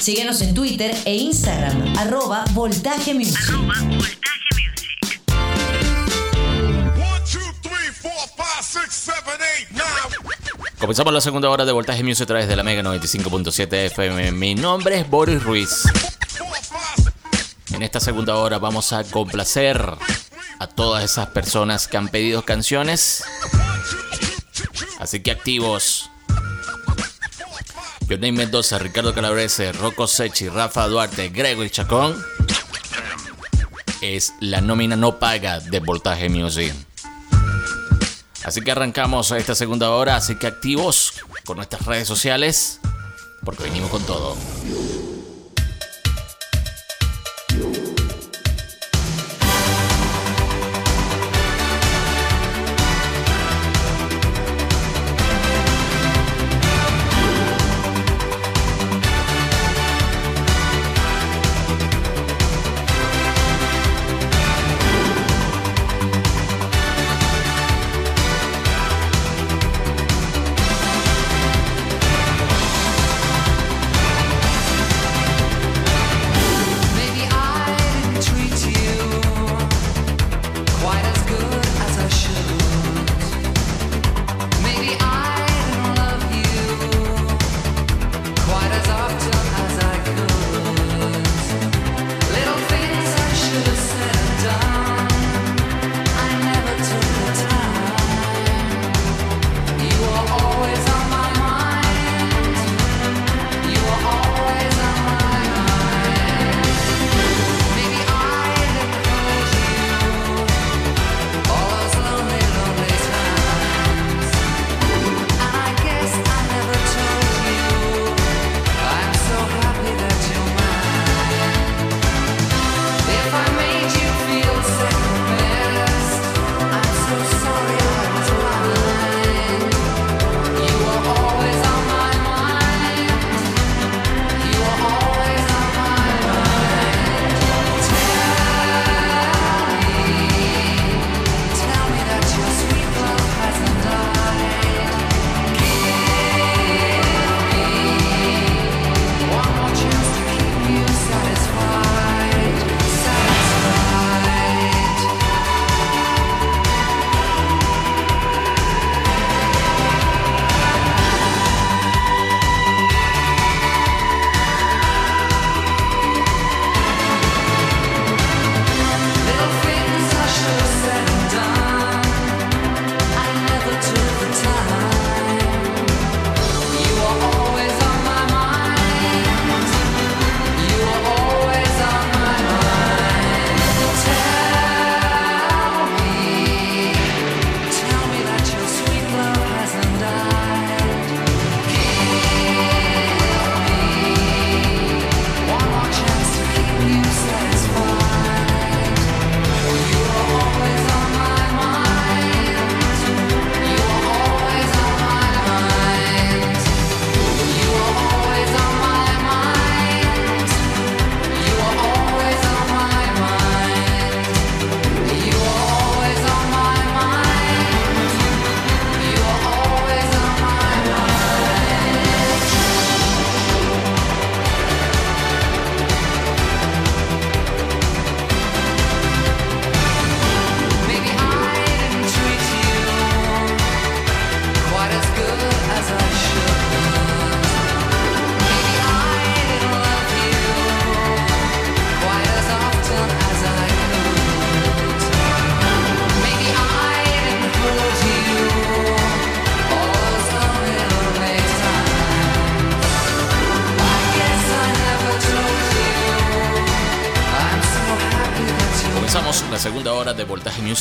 Síguenos en Twitter e Instagram, arroba Voltaje Music. Comenzamos la segunda hora de Voltaje Music a través de la Mega 95.7 FM. Mi nombre es Boris Ruiz. En esta segunda hora vamos a complacer a todas esas personas que han pedido canciones. Así que activos. Johnny Mendoza, Ricardo Calabrese, Rocco Sechi, Rafa Duarte, Gregory Chacón. Es la nómina no paga de Voltaje Music. Así que arrancamos esta segunda hora, así que activos con nuestras redes sociales, porque venimos con todo.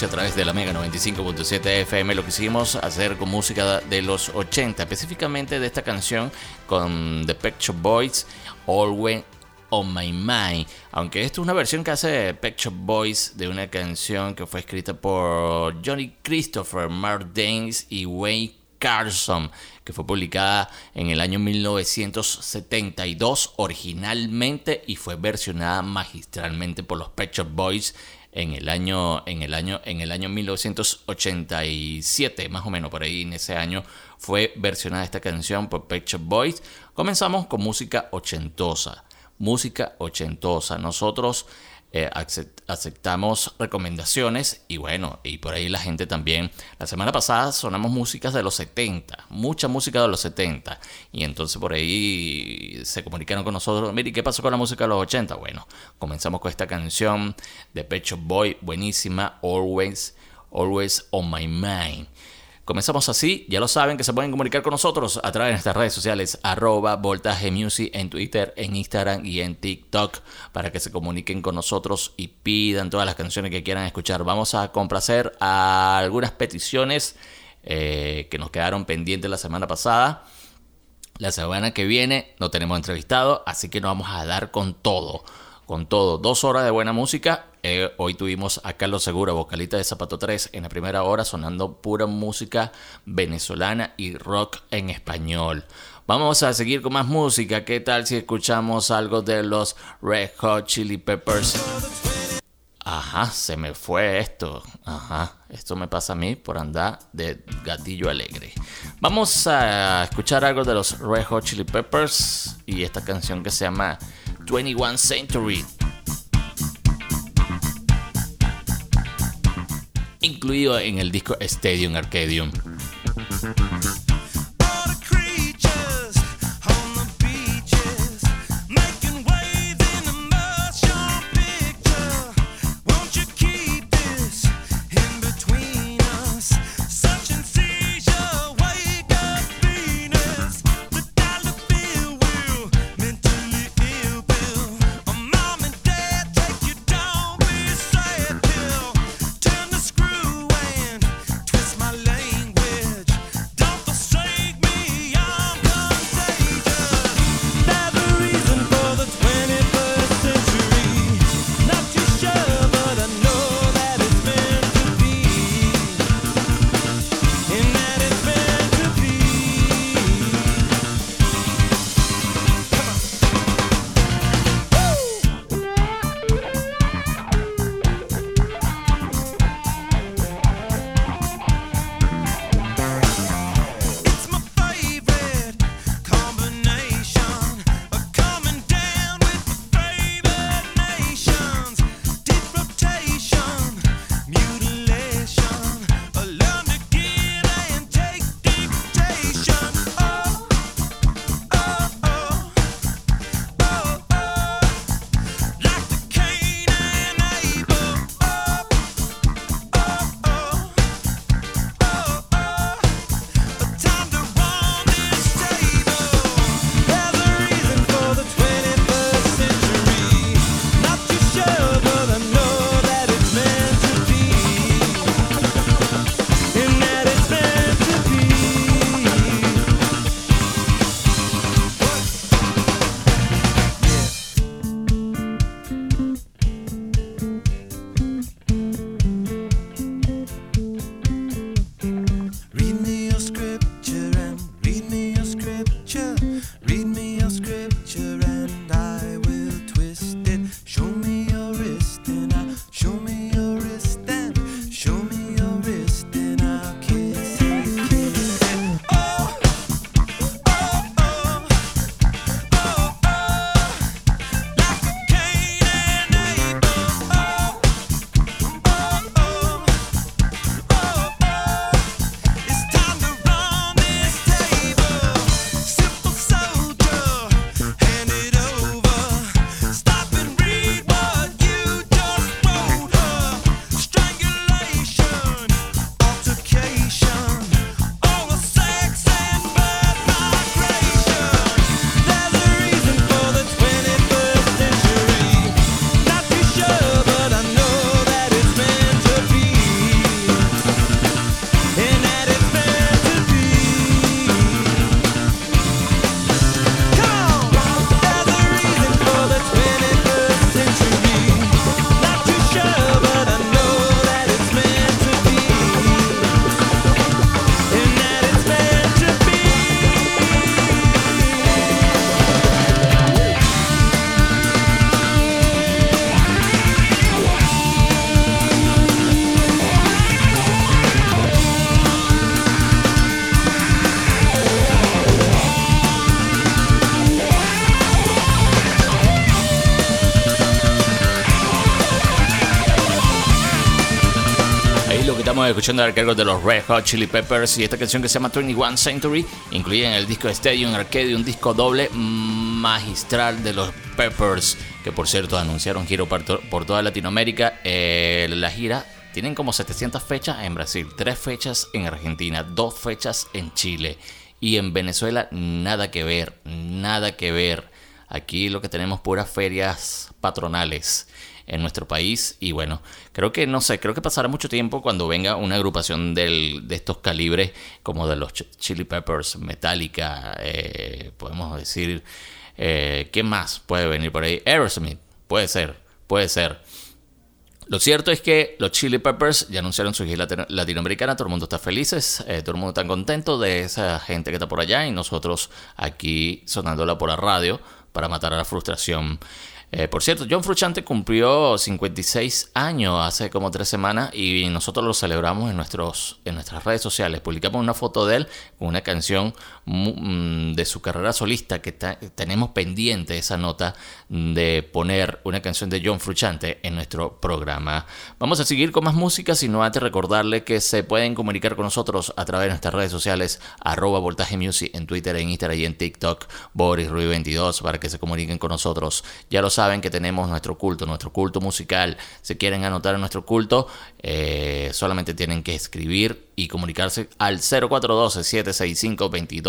A través de la Mega 95.7 FM. Lo que hicimos hacer con música de los 80, específicamente de esta canción con The Pet Shop Boys, Always on My Mind. Aunque esto es una versión que hace Pet Shop Boys de una canción que fue escrita por Johnny Christopher, Mark Danes y Wayne Carson, que fue publicada en el año 1972 originalmente y fue versionada magistralmente por los Pet Shop Boys en el año, en el año, en el año 1987, más o menos por ahí en ese año fue versionada esta canción por Pet Boys. Comenzamos con música ochentosa, música ochentosa. Nosotros eh, aceptamos recomendaciones y bueno, y por ahí la gente también. La semana pasada sonamos músicas de los 70, mucha música de los 70. Y entonces por ahí se comunicaron con nosotros, mire, ¿qué pasó con la música de los 80? Bueno, comenzamos con esta canción de Pecho Boy, buenísima, Always, Always on My Mind. Comenzamos así, ya lo saben que se pueden comunicar con nosotros a través de nuestras redes sociales, arroba Voltaje Music en Twitter, en Instagram y en TikTok, para que se comuniquen con nosotros y pidan todas las canciones que quieran escuchar. Vamos a complacer a algunas peticiones eh, que nos quedaron pendientes la semana pasada. La semana que viene no tenemos entrevistado, así que nos vamos a dar con todo con todo. Dos horas de buena música. Eh, hoy tuvimos a Carlos Segura, vocalista de Zapato 3, en la primera hora sonando pura música venezolana y rock en español. Vamos a seguir con más música. ¿Qué tal si escuchamos algo de los Red Hot Chili Peppers? Ajá, se me fue esto. Ajá, esto me pasa a mí por andar de gatillo alegre. Vamos a escuchar algo de los Red Hot Chili Peppers y esta canción que se llama 21 Century. Incluido en el disco Stadium Arcadium. Estamos escuchando a cargo de los Red Hot Chili Peppers y esta canción que se llama 21 Century, incluida en el disco Stadium Arcade, un disco doble magistral de los Peppers, que por cierto anunciaron giro por, toda Latinoamérica. Eh, la gira tienen como 700 fechas en Brasil, 3 fechas en Argentina, 2 fechas en Chile y en Venezuela nada que ver, nada que ver. Aquí lo que tenemos puras ferias patronales en nuestro país. Y bueno, creo que no sé, creo que pasará mucho tiempo cuando venga una agrupación de estos calibres como de los Chili Peppers, Metallica, eh, podemos decir, eh, ¿qué más puede venir por ahí? Aerosmith, puede ser, puede ser. Lo cierto es que los Chili Peppers ya anunciaron su gira latinoamericana, todo el mundo está feliz, eh, todo el mundo está contento de esa gente que está por allá y nosotros aquí sonándola por la radio para matar a la frustración. Eh, por cierto, John Fruchante cumplió 56 años hace como tres semanas y nosotros lo celebramos en, nuestros, en nuestras redes sociales. Publicamos una foto de él con una canción de su carrera solista que tenemos pendiente esa nota de poner una canción de John Fruchante en nuestro programa. Vamos a seguir con más música, sino antes recordarle que se pueden comunicar con nosotros a través de nuestras redes sociales, arroba voltaje music en Twitter, en Instagram y en TikTok, Boris 22 para que se comuniquen con nosotros. Ya lo saben que tenemos nuestro culto, nuestro culto musical. Si quieren anotar en nuestro culto, eh, solamente tienen que escribir y comunicarse al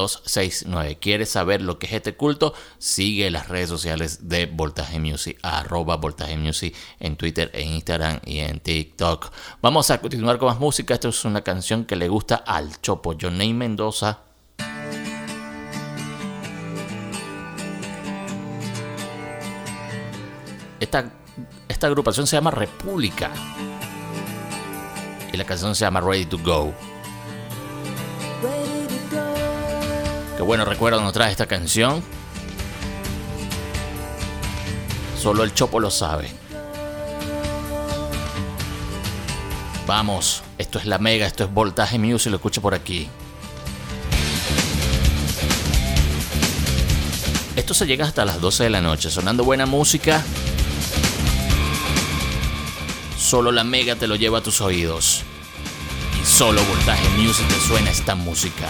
0412-765-2269. ¿Quieres saber lo que es este culto? Sigue las redes sociales de Voltaje Music, arroba Voltaje Music en Twitter, en Instagram y en TikTok. Vamos a continuar con más música. Esta es una canción que le gusta al Chopo, Johnny Mendoza Esta, esta agrupación se llama República. Y la canción se llama Ready to Go. Qué bueno recuerdo nos trae esta canción. Solo el Chopo lo sabe. Vamos, esto es la Mega, esto es Voltaje Music, lo escucho por aquí. Esto se llega hasta las 12 de la noche, sonando buena música Solo la Mega te lo lleva a tus oídos. Y solo Voltaje Music te suena esta música.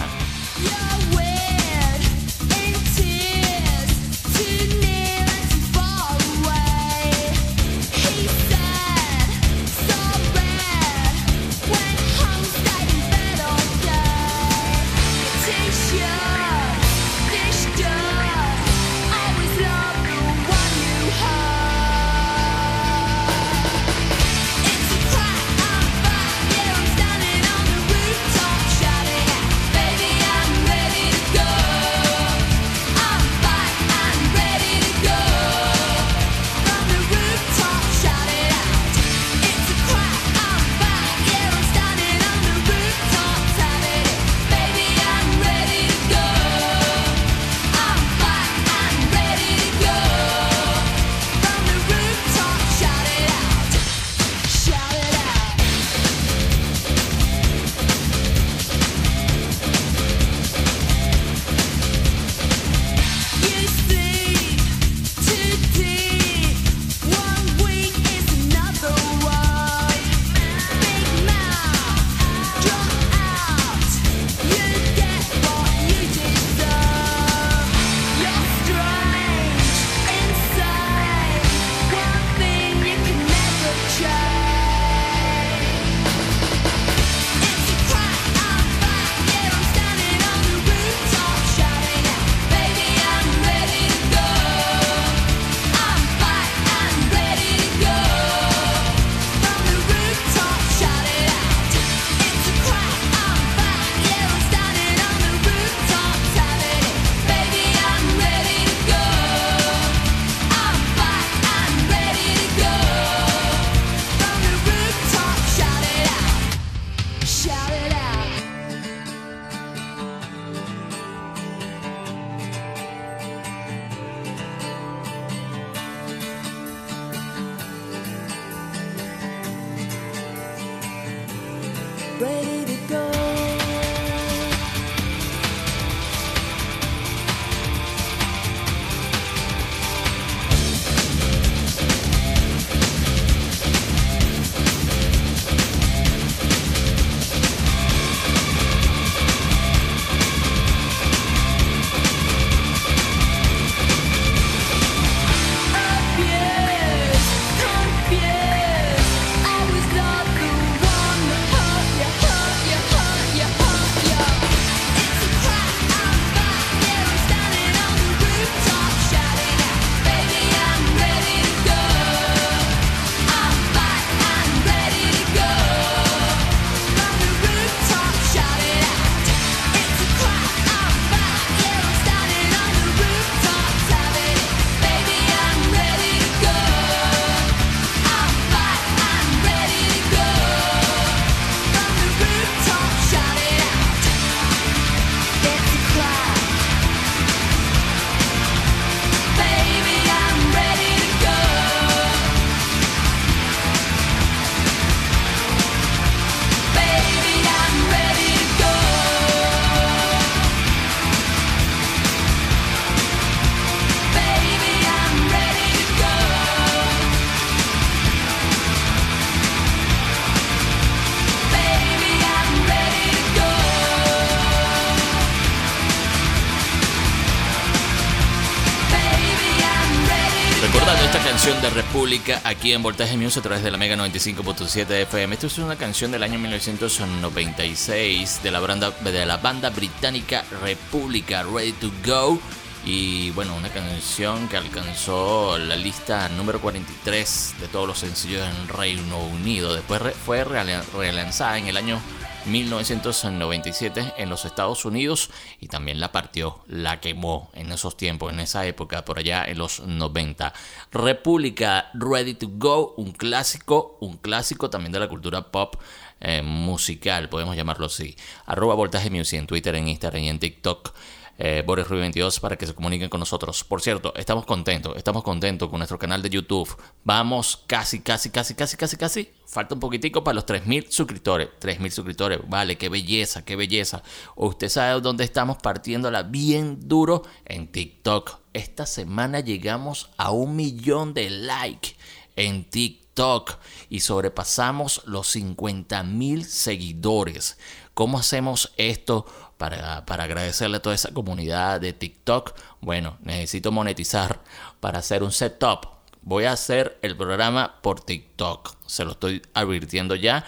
Aquí en Voltaje Music a través de la Mega 95.7 FM. Esta es una canción del año 1996 de la banda, de la banda británica República Ready to Go. Y bueno, una canción que alcanzó la lista número 43 de todos los sencillos en Reino Unido. Después fue relanzada en el año 1997 en los Estados Unidos y también la partió, la quemó en esos tiempos, en esa época, por allá en los 90. República Ready to Go, un clásico, un clásico también de la cultura pop eh, musical, podemos llamarlo así. Arroba Voltaje Music en Twitter, en Instagram y en TikTok eh, Boris 22 para que se comuniquen con nosotros. Por cierto, estamos contentos, estamos contentos con nuestro canal de YouTube. Vamos casi, casi, casi, casi, casi, casi. Falta un poquitico para los 3.000 suscriptores. 3.000 suscriptores, vale, qué belleza, qué belleza. Usted sabe dónde estamos partiéndola bien duro en TikTok. Esta semana llegamos a un millón de likes en TikTok y sobrepasamos los 50.000 seguidores. ¿Cómo hacemos esto? Para, agradecerle a toda esa comunidad de TikTok. Bueno, necesito monetizar para hacer un setup. Voy a hacer el programa por TikTok. Se lo estoy advirtiendo ya.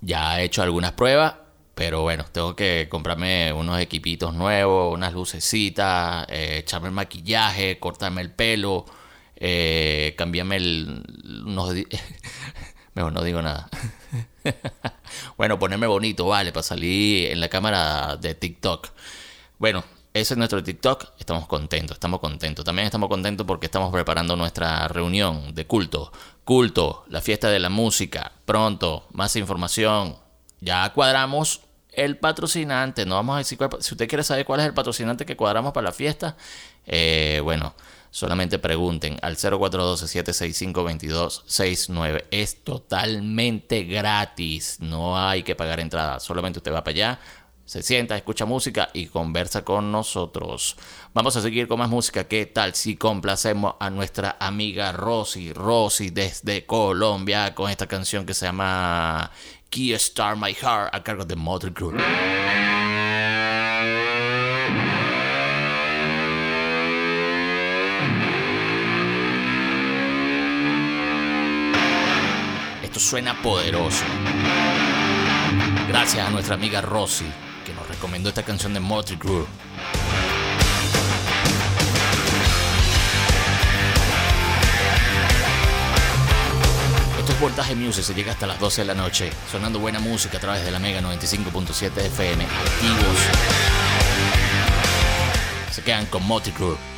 Ya he hecho algunas pruebas. Pero bueno, tengo que comprarme unos equipitos nuevos, unas lucecitas, eh, echarme el maquillaje, cortarme el pelo, eh, cambiarme el... No digo nada. bueno, ponerme bonito, vale, para salir en la cámara de TikTok. Bueno, ese es nuestro TikTok. Estamos contentos, estamos contentos. También estamos contentos porque estamos preparando nuestra reunión de culto. Culto, la fiesta de la música. Pronto, más información. Ya cuadramos el patrocinante. No vamos a decir Si usted quiere saber cuál es el patrocinante que cuadramos para la fiesta, eh, bueno, Solamente pregunten al 0412-765-2269. Es totalmente gratis. No hay que pagar entrada. Solamente usted va para allá, se sienta, escucha música y conversa con nosotros. Vamos a seguir con más música. ¿Qué tal si complacemos a nuestra amiga Rosy? Rosy desde Colombia con esta canción que se llama Key Star My Heart a cargo de Motor Suena poderoso. Gracias a nuestra amiga Rosy, que nos recomendó esta canción de Motley Crue. Esto es Voltaje Music, se llega hasta las 12 de la noche, sonando buena música a través de la Mega 95.7 FM, activos. Se quedan con Motley Crue.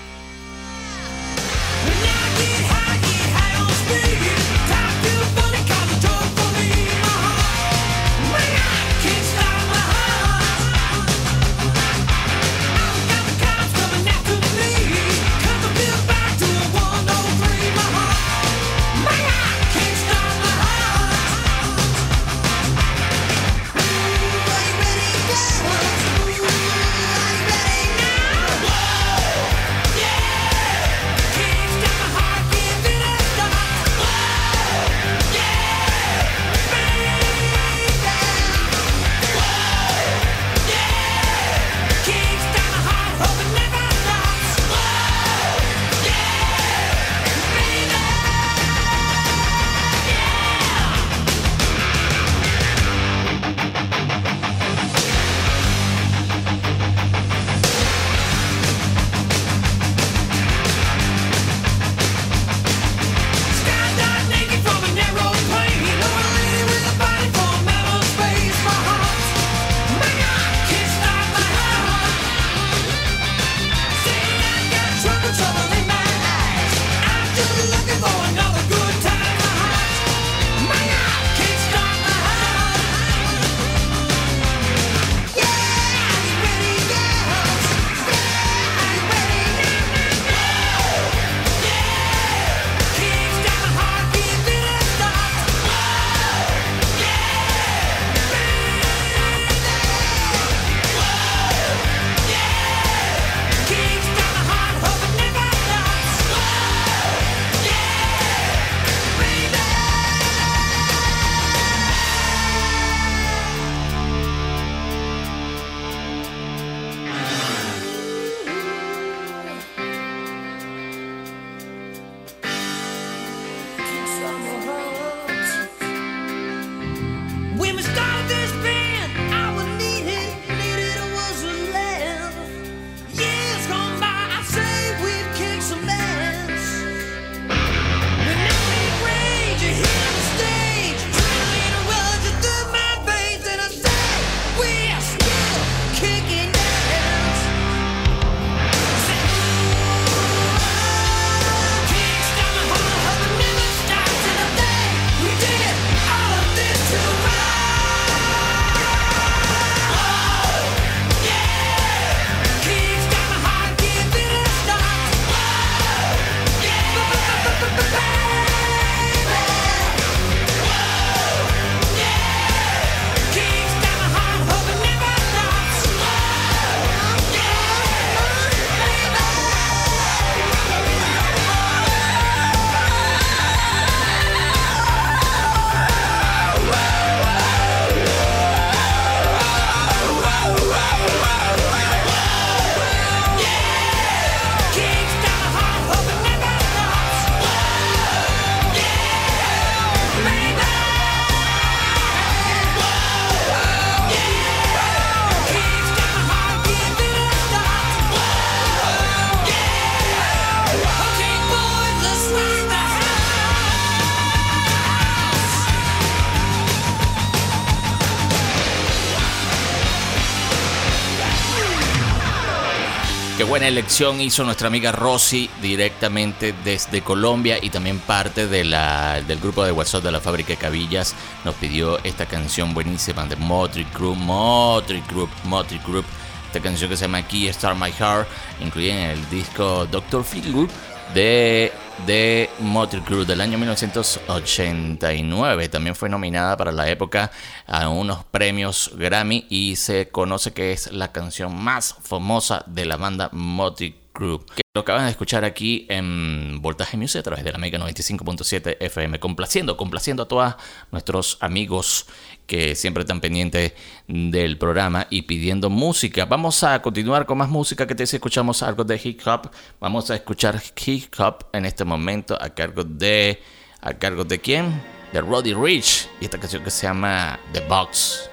Buena elección hizo nuestra amiga Rosy directamente desde Colombia y también parte del grupo de WhatsApp de la fábrica de cabillas. Nos pidió esta canción buenísima de Motley Crue, Motley Crue, Motley Crue. Esta canción que se llama Key Star My Heart, incluida en el disco Doctor Feelgood de, de Motley Crue del año 1989. También fue nominada para la época a unos premios Grammy y se conoce que es la canción más famosa de la banda Motley Que lo acaban de escuchar aquí en Voltaje Music a través de la Mega 95.7 FM, complaciendo, complaciendo a todos nuestros amigos que siempre están pendientes del programa y pidiendo música. Vamos a continuar con más música que te si escuchamos algo de hip hop. Vamos a escuchar hip hop en este momento a cargo de a cargo de quién? De Roddy Rich y esta canción que se llama The Box.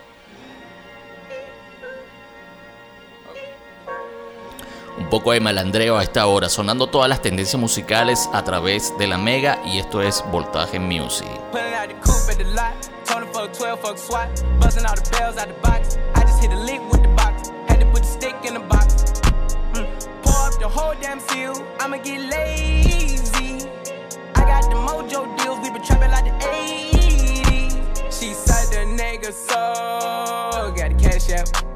Un poco de malandreo a esta hora, sonando todas las tendencias musicales a través de la Mega y esto es Voltaje Music. Tony fuck 12, fuck SWAT. Busting all the bells out the box. I just hit a lick with the box. Had to put the stick in the box. Pour up the whole damn seal. I'ma get lazy. I got the mojo deals. We been trapping like the 80s. She said the nigga so. Got cash out.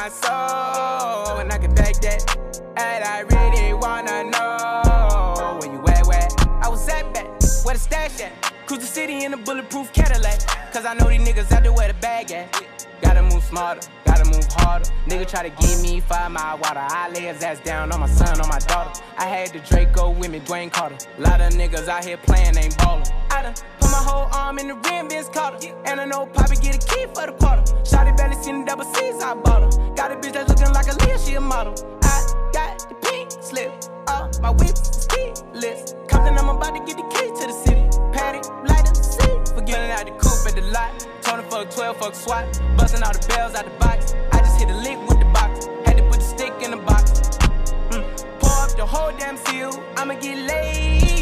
My soul. And I can back that. And I really wanna know where you at, where I was at back, where the stash at. Cruise the city in a bulletproof Cadillac. Cause I know these niggas out there where the bag at. Gotta move smarter, gotta move harder. Nigga try to give me five mile water. I lay his ass down on my son, on my daughter. I had the Draco with me, Dwayne Carter. Lot of niggas out here playing, ain't ballin'. I done whole arm in the rim, Vince Carter. And I know Poppy get a key for the quarter. Shotty belly seen the double C's, I bought her. Got a bitch that's looking like a Leah, she a model. I got the pink slip. Uh, my whip is keyless. Compton, I'm about to get the key to the city. Patty, light up the seat. Forgetting out the coupe at the lot. Tony fuck 12, fuck SWAT. Busting all the bells out the box. I just hit a lick with the box. Had to put the stick in the box. Mm. Pour up the whole damn seal. I'ma get lazy.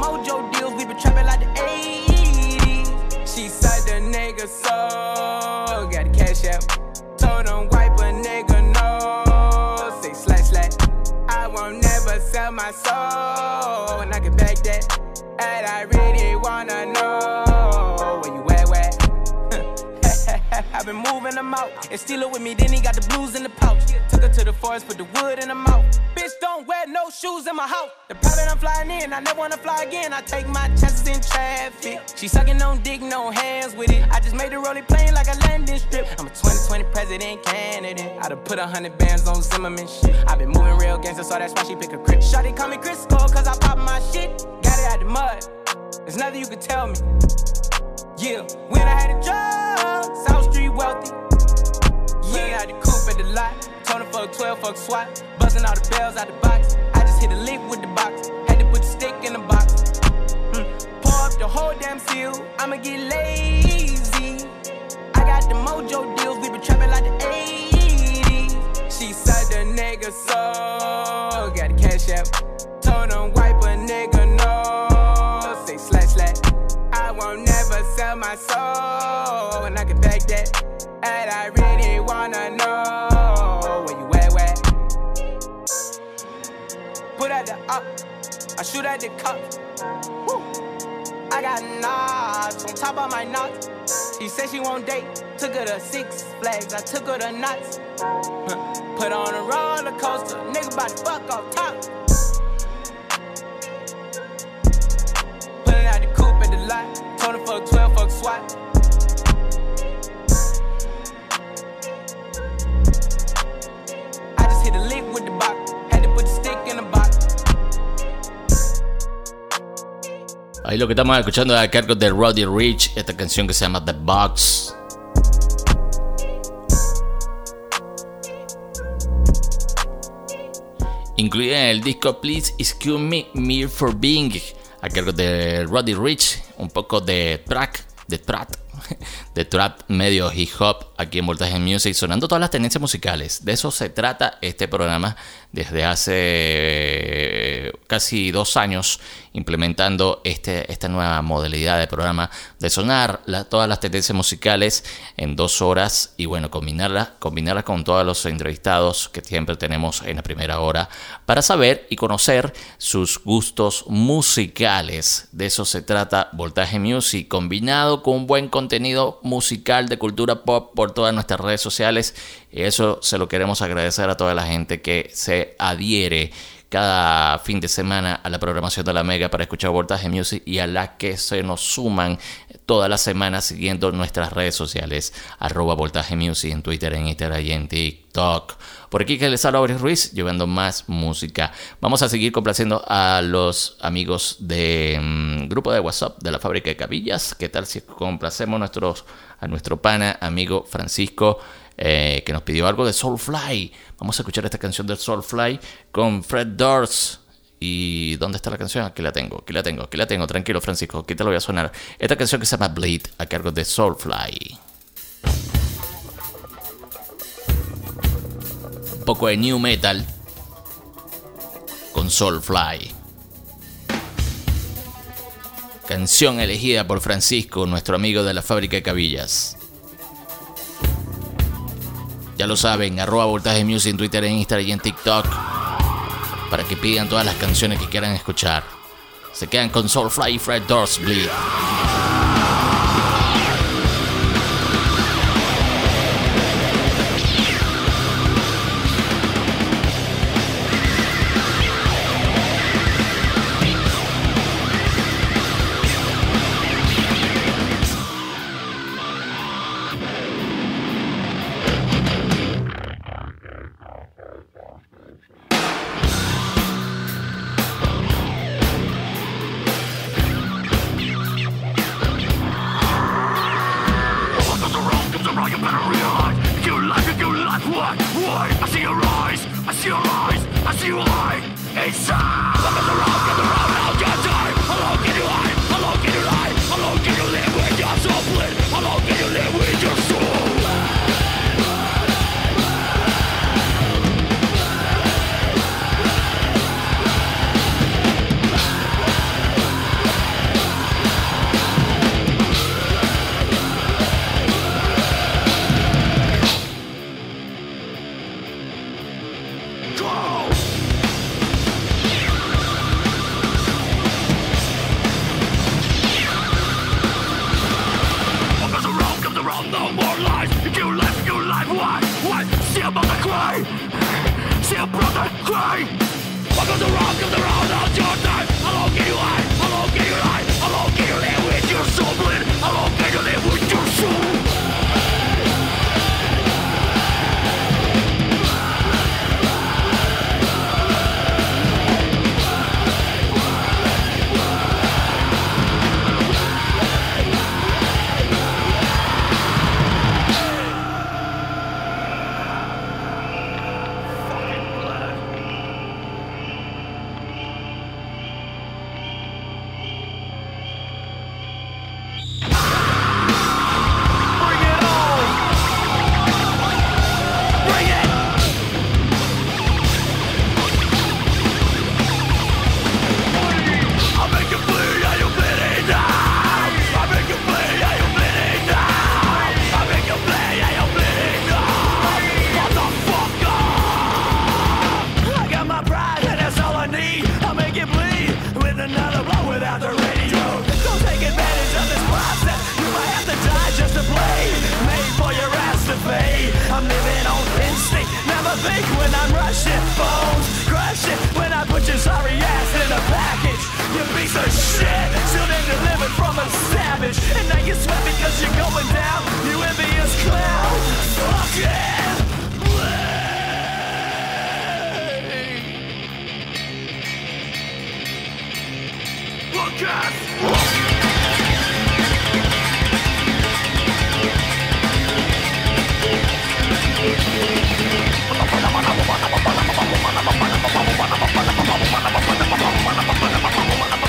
Mojo deals. We been trapping like the 80s. She said the nigga so. Got the cash out. Told him wipe a nigga no. Say slash slash. I won't never sell my soul. And I can back that. And I really wanna know been moving them out. And steal it with me, then he got the blues in the pouch. Took her to the forest, put the wood in the mouth. Bitch, don't wear no shoes in my house. The private I'm flying in, I never wanna fly again. I take my chances in traffic. She sucking on dick, no hands with it. I just made the rolling plane like a landing strip. I'm a 2020 president candidate. I done put a hundred bands on Zimmerman shit. i been moving real gangster, so that's why she pick a crib. Shawty call me Crisco, cause I pop my shit. Got it out the mud. There's nothing you can tell me. Yeah, when I had a job, South Street wealthy. Yeah, had the coupe at the lot. Tony fuck 12, fuck SWAT. Buzzing all the bells out the box. I just hit a lick with the box. Had to put the stick in the box. Mm. Pour up the whole damn seal. I'ma get lazy. I got the mojo deals. We been trapping like the 80s. She said the nigga so. Got the cash out. Soul. And I really wanna know where you at, where? Put at the up. I shoot at the cup. Woo. I got knots on top of my knots. She said she won't date. Took her to Six Flags. I took her to nuts. Put on a roller coaster. Nigga about to fuck off top. Pulling out the coupe at the lot. Told her fuck 12, fuck SWAT. The. Ahí lo que estamos escuchando es a cargo de Roddy Rich, esta canción que se llama The Box. Incluida en el disco Please Excuse Me, Me for Being, a cargo de Roddy Rich, un poco de track, de track, de trap medio hip hop aquí en Voltaje Music, sonando todas las tendencias musicales. De eso se trata este programa desde hace casi dos años implementando este, esta nueva modalidad de programa de sonar todas las tendencias musicales en dos horas y bueno, combinarla, combinarla con todos los entrevistados que siempre tenemos en la primera hora para saber y conocer sus gustos musicales. De eso se trata Voltaje Music, combinado con un buen contenido musical de cultura pop por todas nuestras redes sociales. Y eso se lo queremos agradecer a toda la gente que se adhiere cada fin de semana a la programación de la Mega para escuchar Voltaje Music y a la que se nos suman todas las semanas siguiendo nuestras redes sociales, arroba Voltaje Music en Twitter, en Instagram y en TikTok. Por aquí que les habla Boris Ruiz, llevando más música. Vamos a seguir complaciendo a los amigos del mm, grupo de WhatsApp de la fábrica de cabillas. ¿Qué tal si complacemos nuestros, a nuestro pana, amigo Francisco? Eh, que nos pidió algo de Soulfly. Vamos a escuchar esta canción de Soulfly con Fred Durst. ¿Y dónde está la canción? Aquí la tengo, aquí la tengo, aquí la tengo. Tranquilo, Francisco, aquí te lo voy a sonar. Esta canción que se llama Bleed a cargo de Soulfly. Un poco de new metal con Soulfly. Canción elegida por Francisco, nuestro amigo de la fábrica de cabillas. Ya lo saben, arroba voltaje music en Twitter, en Instagram y en TikTok. Para que pidan todas las canciones que quieran escuchar. Se quedan con Soulfly y Fred What? Why? I see your eyes. I see your eyes. I see your light. Inside. Look at the road. Get the road. I'll get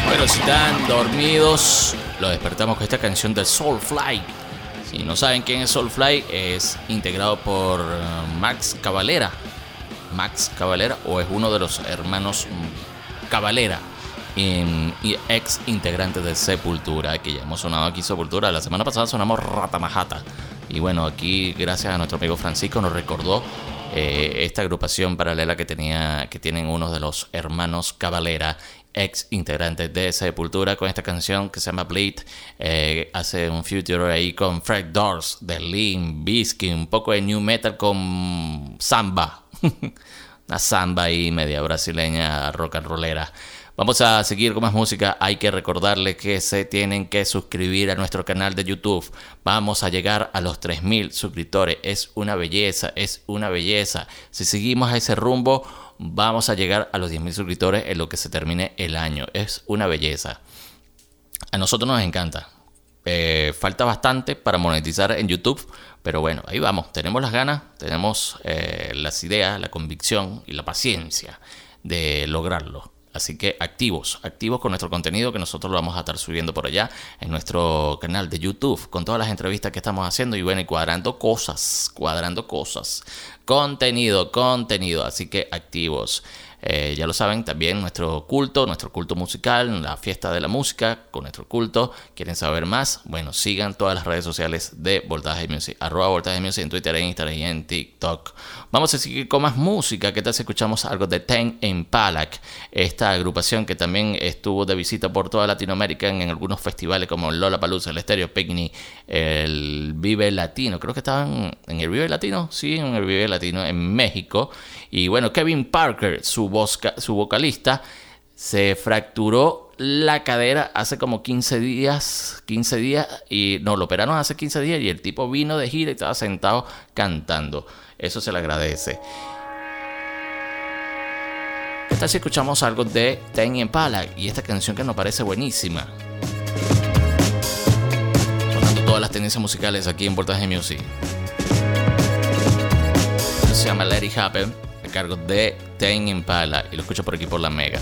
Pero si están dormidos, lo despertamos con esta canción de Soulfly. Si no saben quién es Soulfly, es integrado por eh, Max Cavalera. Max Cavalera, o es uno de los hermanos Cavalera, y ex integrante de Sepultura, que ya hemos sonado aquí Sepultura. La semana pasada sonamos Ratamajata. Y bueno, aquí gracias a nuestro amigo Francisco nos recordó eh, esta agrupación paralela que tenía que tienen uno de los hermanos Cavalera ex integrantes de Sepultura con esta canción que se llama Bleed eh, hace un future ahí con Fred Doors de Lean Bisky un poco de new metal con samba una samba ahí media brasileña rock and rollera Vamos a seguir con más música. Hay que recordarles que se tienen que suscribir a nuestro canal de YouTube. Vamos a llegar a los 3.000 suscriptores. Es una belleza, es una belleza. Si seguimos a ese rumbo, vamos a llegar a los 10.000 suscriptores en lo que se termine el año. Es una belleza. A nosotros nos encanta. Eh, falta bastante para monetizar en YouTube. Pero bueno, ahí vamos. Tenemos las ganas, tenemos eh, las ideas, la convicción y la paciencia de lograrlo. Así que activos, activos con nuestro contenido que nosotros lo vamos a estar subiendo por allá en nuestro canal de YouTube con todas las entrevistas que estamos haciendo y bueno, y cuadrando cosas, cuadrando cosas. Contenido, contenido, así que activos. Eh, ya lo saben, también nuestro culto, nuestro culto musical, la fiesta de la música con nuestro culto. ¿Quieren saber más? Bueno, sigan todas las redes sociales de Voltaje Music, arroba Voltaje Music en Twitter, en Instagram y en TikTok. Vamos a seguir con más música. ¿Qué tal si escuchamos algo de Ten Impalak? Esta agrupación que también estuvo de visita por toda Latinoamérica en, algunos festivales como Lola Palusa, el Estéreo Picnic, el Vive Latino. Creo que estaban en el Vive Latino, sí, en el Vive Latino en México. Y bueno, Kevin Parker, su, su vocalista, se fracturó la cadera hace como 15 días, 15 días, y no, lo operaron hace 15 días y el tipo vino de gira y estaba sentado cantando. Eso se le agradece. Esta si escuchamos algo de Ten Impala y esta canción que nos parece buenísima. Sonando todas las tendencias musicales aquí en Portaje Music. se llama Let It Happen cargo de Ten Impala y lo escucho por aquí por la Mega.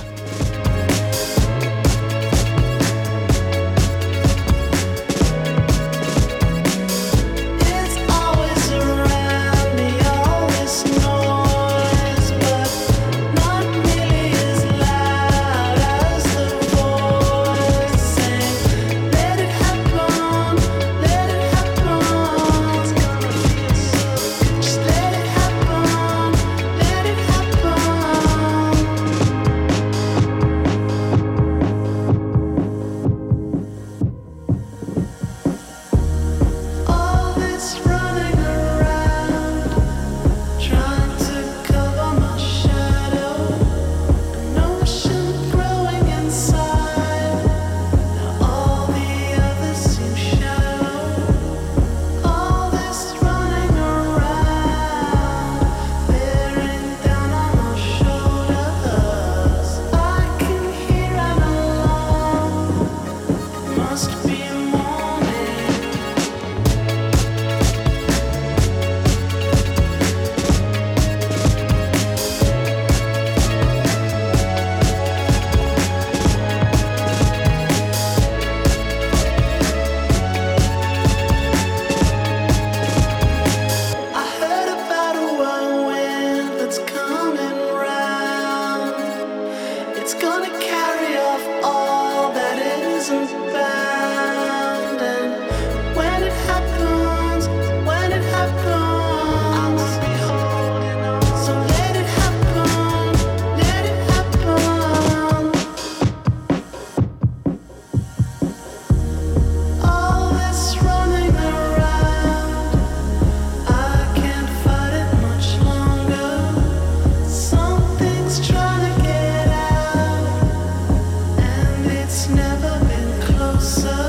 sun.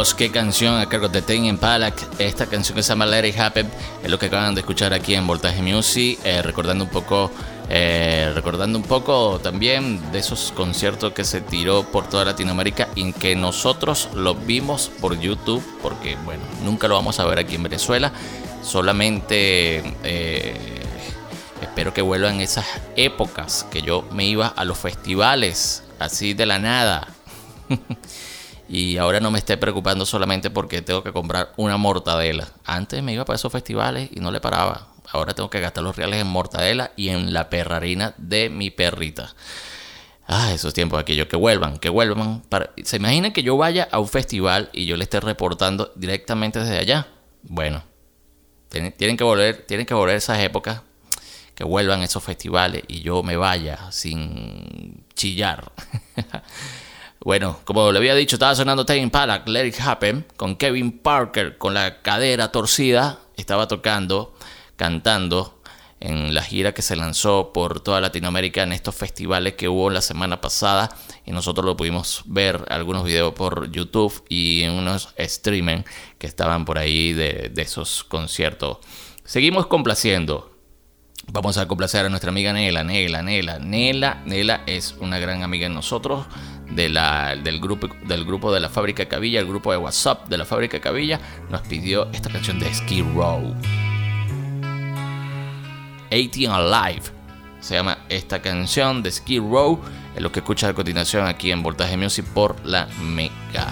Dios, qué canción a cargo de Ten Impala. Esta canción que se llama Let It Happen es lo que acaban de escuchar aquí en Voltaje Music, eh, recordando un poco, eh, recordando un poco también de esos conciertos que se tiró por toda Latinoamérica y que nosotros lo vimos por YouTube, porque bueno, nunca lo vamos a ver aquí en Venezuela, solamente eh, espero que vuelvan esas épocas que yo me iba a los festivales así de la nada. Y ahora no me esté preocupando solamente porque tengo que comprar una mortadela. Antes me iba para esos festivales y no le paraba. Ahora tengo que gastar los reales en mortadela y en la perrarina de mi perrita. Ah, esos tiempos aquellos que vuelvan, que vuelvan. Para... ¿Se imaginan que yo vaya a un festival y yo le esté reportando directamente desde allá? Bueno, tienen, que volver, tienen que volver esas épocas, que vuelvan esos festivales y yo me vaya sin chillar. Bueno, como le había dicho, estaba sonando Tame Impala, Let It Happen, con Kevin Parker con la cadera torcida. Estaba tocando, cantando en la gira que se lanzó por toda Latinoamérica en estos festivales que hubo la semana pasada. Y nosotros lo pudimos ver algunos videos por YouTube y en unos streaming que estaban por ahí de, de esos conciertos. Seguimos complaciendo. Vamos a complacer a nuestra amiga Nela, Nela, Nela. Nela, Nela es una gran amiga de nosotros del, grupo, del grupo de la Fábrica Cabilla, el grupo de WhatsApp de la Fábrica Cabilla, nos pidió esta canción de Ski Row. 18 Alive se llama esta canción de Ski Row, es lo que escuchas a continuación aquí en Voltaje Music por la Mega.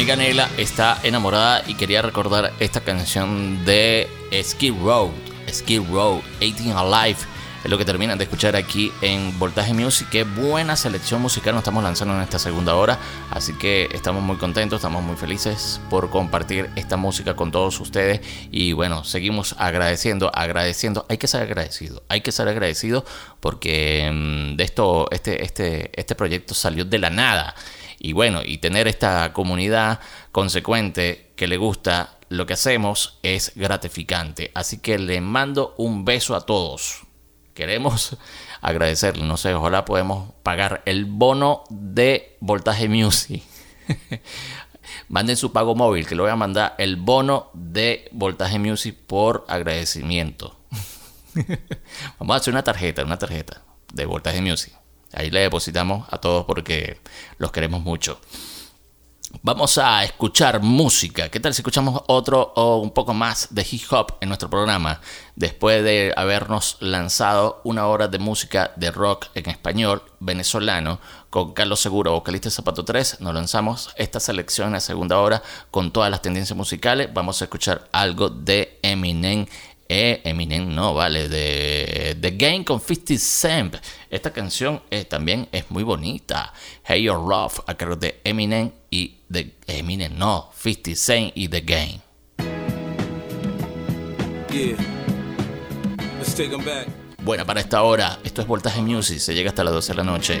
Amiga Nela está enamorada y quería recordar esta canción de Ski Road, Ski Road, 18 Alive, Es lo que terminan de escuchar aquí en Voltaje Music. Qué buena selección musical nos estamos lanzando en esta segunda hora. Así que estamos muy contentos, estamos muy felices por compartir esta música con todos ustedes. Y bueno, seguimos agradeciendo, agradeciendo. Hay que ser agradecido, hay que ser agradecido porque mm, de esto, este, este, este proyecto salió de la nada. Y bueno, y tener esta comunidad consecuente que le gusta lo que hacemos es gratificante. Así que le mando un beso a todos. Queremos agradecerle, no sé, ojalá podemos pagar el bono de Voltaje Music. Manden su pago móvil, que le voy a mandar el bono de Voltaje Music por agradecimiento. Vamos a hacer una tarjeta, una tarjeta de Voltaje Music. Ahí le depositamos a todos porque los queremos mucho. Vamos a escuchar música. ¿Qué tal si escuchamos otro o un poco más de hip hop en nuestro programa? Después de habernos lanzado una hora de música de rock en español venezolano con Carlos Seguro, vocalista de Zapato 3, nos lanzamos esta selección en la segunda hora con todas las tendencias musicales. Vamos a escuchar algo de Eminem eh, Eminem no, vale, de The Game con 50 Cent. Esta canción eh, también es muy bonita. Hey You're Love, a cargo de Eminem y de Eminem, no, 50 Cent y The Game. Yeah. Let's take them back. Bueno, para esta hora, esto es Voltaje Music, se llega hasta las 12 de la noche.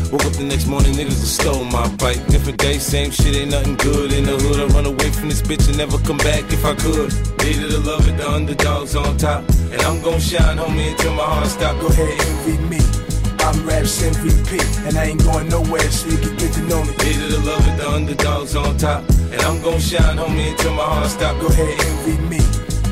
Woke up the next morning, niggas have stole my bike. Different day, same shit, ain't nothing good in the hood. I run away from this bitch and never come back if I could. Needed to love it, the underdogs on top. And I'm gon' shine, homie, until my heart stop. Go ahead, envy me. I'm Raps MVP, and I ain't going nowhere, so you can get to know me. Needed to love it, the underdogs on top. And I'm gon' shine, homie, until my heart stop. Go ahead, envy me.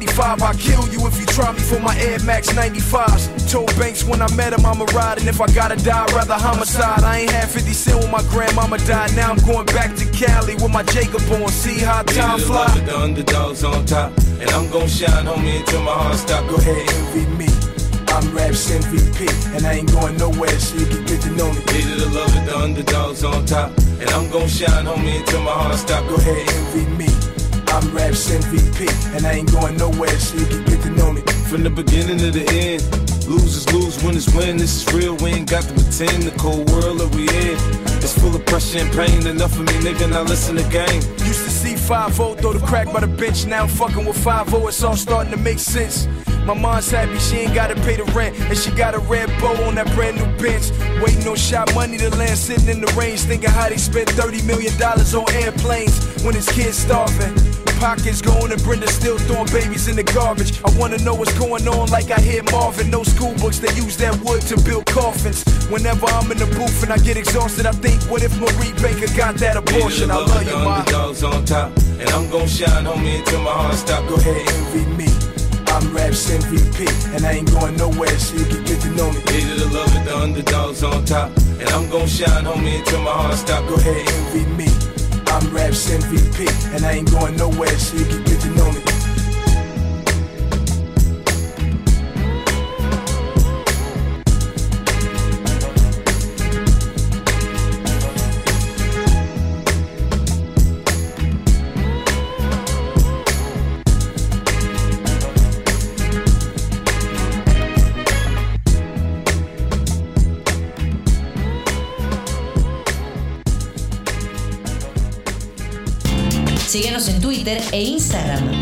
95, I'll kill you if you try me for my Air Max 95s. Told Banks when I met him, I'ma ride and if I gotta die, rather homicide. I ain't had 50 cent when my grandmama died. Now I'm going back to Cali with my Jacob on. See how time fly. The underdogs on top, and I'm gonna shine, homie, until my heart stop. Go ahead, envy me. I'm Raps MVP, and I ain't going nowhere, so you can get to know me. Needed to love it, the underdogs on top, and I'm gonna shine, homie, until my heart stop. Go ahead, envy me. I'm Raps MVP, and I ain't going nowhere, so you can get to know me. From the beginning to the end. Losers lose, winners win. This is real, we ain't got to pretend. The cold world that we in. It's full of pressure and pain. Enough of me, nigga, now listen to game. Used to see 5 throw the crack by the bench. Now I'm fucking with 5 it's all starting to make sense. My mom's happy she ain't gotta pay the rent, and she got a red bow on that brand new bench. Waiting on shot money to land, sitting in the range, thinking how they spent $30 million on airplanes when his kids starving pockets going and Brenda still throwing babies in the garbage. I wanna know what's going on like I hear Marvin. No school books, they use that wood to build coffins. Whenever I'm in the booth and I get exhausted, I think, what if Marie Baker got that abortion? I love you, my dogs on top, and I'm gonna shine, homie, until my heart stop. Go ahead, envy me. I'm Raps MVP, and I ain't going nowhere, so you can get to know me. Needed to love it, the underdogs on top, and I'm gonna shine, homie, until my heart stop. Go ahead, envy me. I'm Raps MVP, and I ain't going nowhere, so you can get to know me.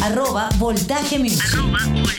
Arroba Voltaje Music.